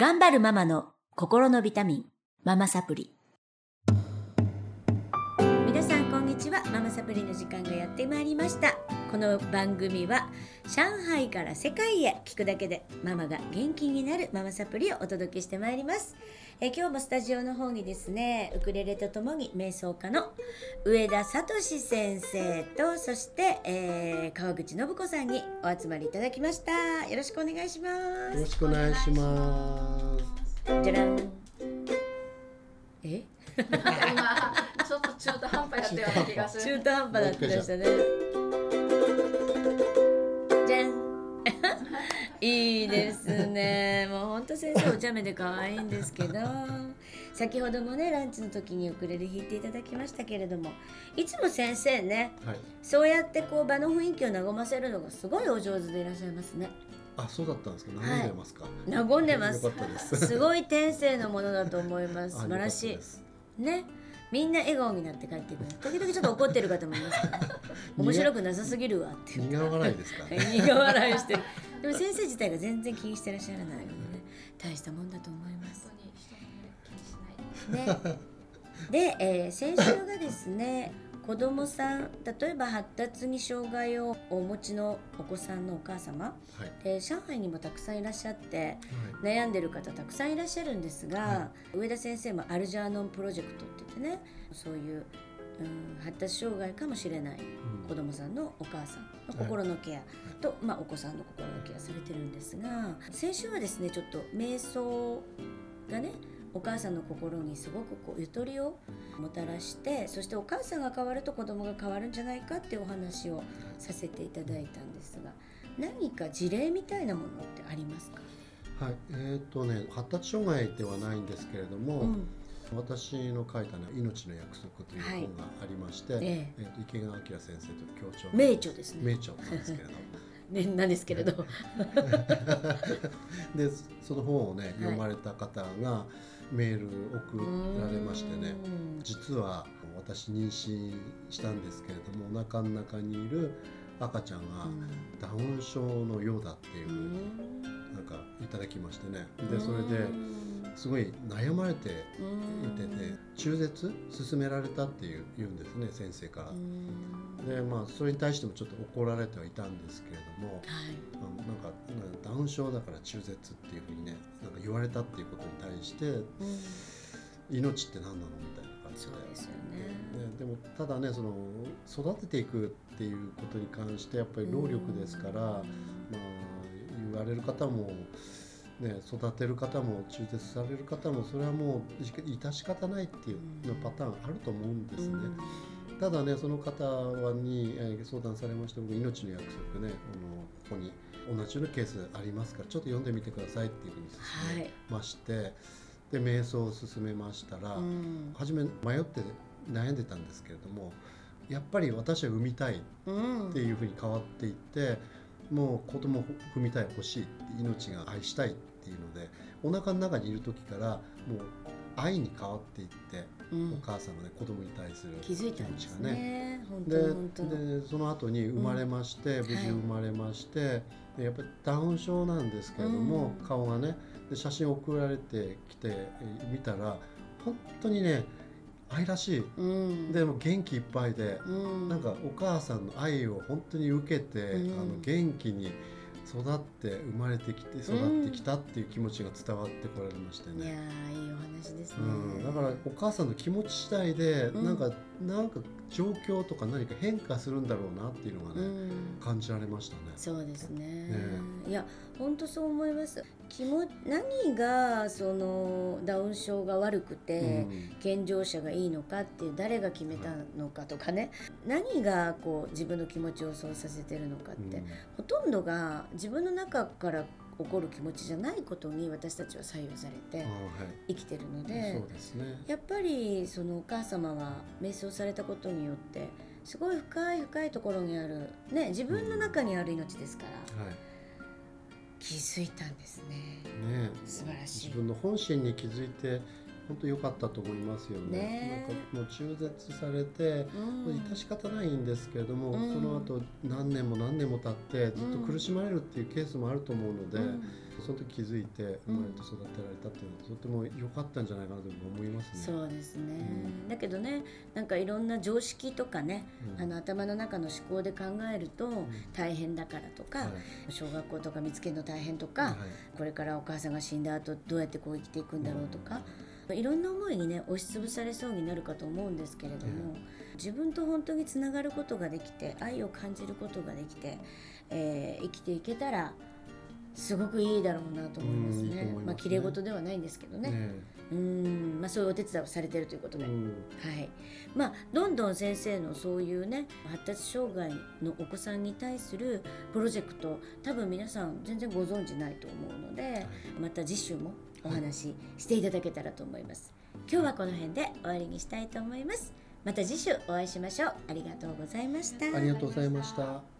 頑張るママの心のビタミン、ママサプリ。皆さんこんにちは。ママサプリの時間がやってまいりました。この番組は上海から世界へ聞くだけでママが元気になるママサプリをお届けしてまいります。え今日もスタジオの方にですね、ウクレレとともに瞑想家の上田聡先生とそして、えー川口信子さんにお集まりいただきました。よろしくお願いしまよろす。しくお願いします。じゃらん。え？今ちょっと中途半端やったような気がする。中途半端だったでしたね。いいですね。もう本当先生お茶目で可愛いんですけど、先ほどもねランチの時にウクレレ弾いていただきましたけれども、いつも先生ね、はい。そうやってこう場の雰囲気を和ませるのがすごいお上手でいらっしゃいますね。あ、そうだったんですか？はい悩んでますか？和んでますす。すごい天性のものだと思います。あ素晴らしいね。みんな笑顔になって帰ってくる。時々ちょっと怒ってる方もいますけど、面白くなさすぎるわっていう。苦笑いですか。苦笑いしてる。でも先生自体が全然気にしてらっしゃらないのでね、大したもんだと思います。本当に人の目気にしない。ね、で、えー先週がですね 子供さん例えば発達に障害をお持ちのお子さんのお母様、はい。えー上海にもたくさんいらっしゃっては悩んでる方たくさんいらっしゃるんですが、上田先生もアルジャーノンプロジェクトって言ってねそういう、うん、発達障害かもしれない子供さんのお母さんの心のケアと、まあ、お子さんの心のケアされてるんですが先週はですねちょっと瞑想がねお母さんの心にすごくこうゆとりをもたらしてそしてお母さんが変わると子供が変わるんじゃないかっていうお話をさせていただいたんですが何か事例みたいなものってありますか、はい。えっ、とね、発達障害ではないんですけれども、うん私の書いたね、命の約束というはい本がありまして、ええ。っ、と池川明先生と協調。名著ですね。名著なんですけれど。ねなんですけれど。で、その本をね、読まれた方がメール送られましてね。うん。実は私妊娠したんですけれどもお腹の中にいる赤ちゃんがダウン症のようだっていううふうにん。なんかいただきましてね。でそれですごい悩まれていてて中絶勧められたっていう言うんですね先生から。うん。でまあそれに対してもちょっと怒られてはいたんですけれどもはい。あのなんかダウン症だから中絶っていうふうにねなんか言われたっていうことに対してうん。命って何なのみたいな感じで。そうですよね。ね、でもただねその育てていくっていうことに関してやっぱり労力ですから、まあ、言われる方も、ね、育てる方も中絶される方もそれはもう致し方ないっていうのパターンあると思うんですね。ただねその方はにえー相談されまして僕命の約束ねあのここに同じようなケースありますからちょっと読んでみてくださいっていうふうに勧めはい。まして、で瞑想を進めましたら、うん初め迷って悩んでたんですけれどもやっぱり私は産みたいっうんていうふうに変わっていってもう子供を産みたい欲しい命が愛したいっていうのでお腹の中にいる時からもう愛に変わっていって、うん。お母さんのね子供に対する気づいたんです気持ちがね。でその後に生まれまして、無事生まれまして、でやっぱりダウン症なんですけれども、うん。顔がねで写真送られてきてえー見たら本当にね愛らしい。うん。でも元気いっぱいで、うん、なんかお母さんの愛を本当に受けて、うん。あの元気に育って生まれてきて育ってきたっていう気持ちが伝わってこられましていやいいお話ですね。うん、だからお母さんの気持ち次第で、うん。なんかなんか状況とか何か変化するんだろうなっていうのがね、うん。感じられましたね。そうですね。ねいや本当そう思います。気も何がそのダウン症が悪くて。健常者がいいのかっていう誰が決めたのかとかね何がこう自分の気持ちをそうさせてるのかって、うんほとんどが自分の中から起こる気持ちじゃないことに私たちは左右されて生きてるのそうでですね。やっぱりそのお母様は瞑想されたことによってすごい深い深いところにある、ね、自分の中にある命ですから。はい。気づいたんですね。ね素晴らしい。自分の本心に気づいて本当良かったと思いますよね。ね。なんかもう中絶されて、うん。致し方ないんですけれども、うん。その後何年も何年も経ってずっと苦しまれるっていうケースもあると思うので、うん。その時気づいて生まれて育てられたっていうのはとても良かったんじゃないかなと思いますね。そうですね、だけどねなんかいろんな常識とかね、うん。あの頭の中の思考で考えると大変だからとか、はい。小学校とか見つけるの大変とか、はい。これからお母さんが死んだ後どうやってこう生きていくんだろうとか、いろんな思いにね押しつぶされそうになるかと思うんですけれども、自分と本当につながることができて愛を感じることができて、えー生きていけたらすごくいいだろうなと思いますね。うんいいと思いますね。まあ綺麗事ではないんですけどね。ねうん。まあそういうお手伝いをされてるということで。うん。はい、まあどんどん先生のそういうね発達障害のお子さんに対するプロジェクト多分皆さん全然ご存知ないと思うのでまた次週もお話ししていただけたらと思います。今日はこの辺で終わりにしたいと思います。また次週お会いしましょう。ありがとうございました。ありがとうございました。